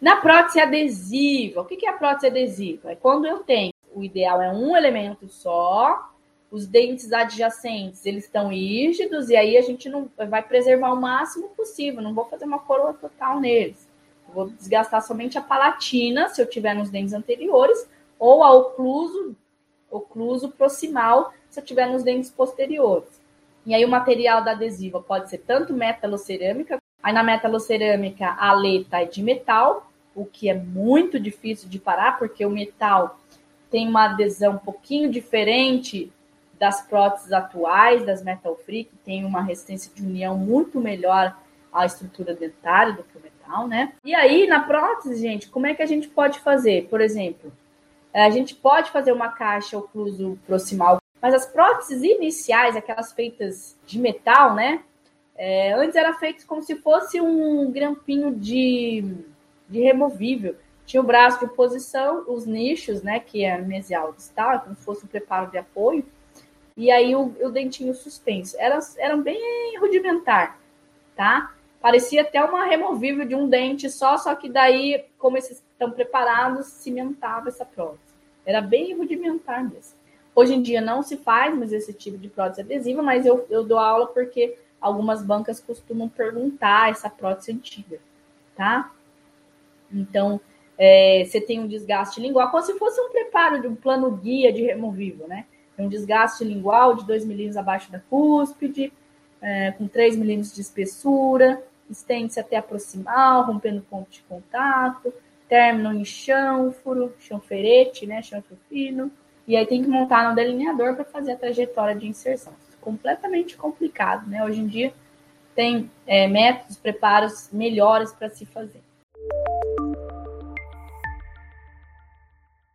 Na prótese adesiva, o que é a prótese adesiva? É quando eu tenho, o ideal é um elemento só, os dentes adjacentes eles estão rígidos e aí a gente não vai preservar o máximo possível, não vou fazer uma coroa total neles. vou desgastar somente a palatina, se eu tiver nos dentes anteriores, ou a ocluso, ocluso proximal, se eu tiver nos dentes posteriores. E aí o material da adesiva pode ser tanto metalocerâmica, aí na metalocerâmica a aleta é de metal, o que é muito difícil de parar, porque o metal tem uma adesão um pouquinho diferente das próteses atuais, das metal free, que tem uma resistência de união muito melhor à estrutura dentária do que o metal, né? E aí, na prótese, gente, como é que a gente pode fazer? Por exemplo, a gente pode fazer uma caixa ocluso proximal mas as próteses iniciais, aquelas feitas de metal, né? É, antes era feito como se fosse um grampinho de, de removível. Tinha o braço de posição, os nichos, né? Que é mesial distal, como se fosse um preparo de apoio. E aí o, o dentinho suspenso. Eram, eram bem rudimentar, tá? Parecia até uma removível de um dente só, só que daí, como esses estão preparados, cimentava essa prótese. Era bem rudimentar mesmo. Hoje em dia não se faz mais esse tipo de prótese adesiva, mas eu, eu dou aula porque algumas bancas costumam perguntar essa prótese antiga, tá? Então, é, você tem um desgaste lingual, como se fosse um preparo de um plano guia de removível, né? Um desgaste lingual de 2 milímetros abaixo da cúspide, é, com 3 milímetros de espessura, estende-se até a proximal, rompendo ponto de contato, término em chanfro, chanferete, né? Chanfro fino, e aí tem que montar no delineador para fazer a trajetória de inserção. Completamente complicado, né? Hoje em dia tem é, métodos, preparos melhores para se fazer.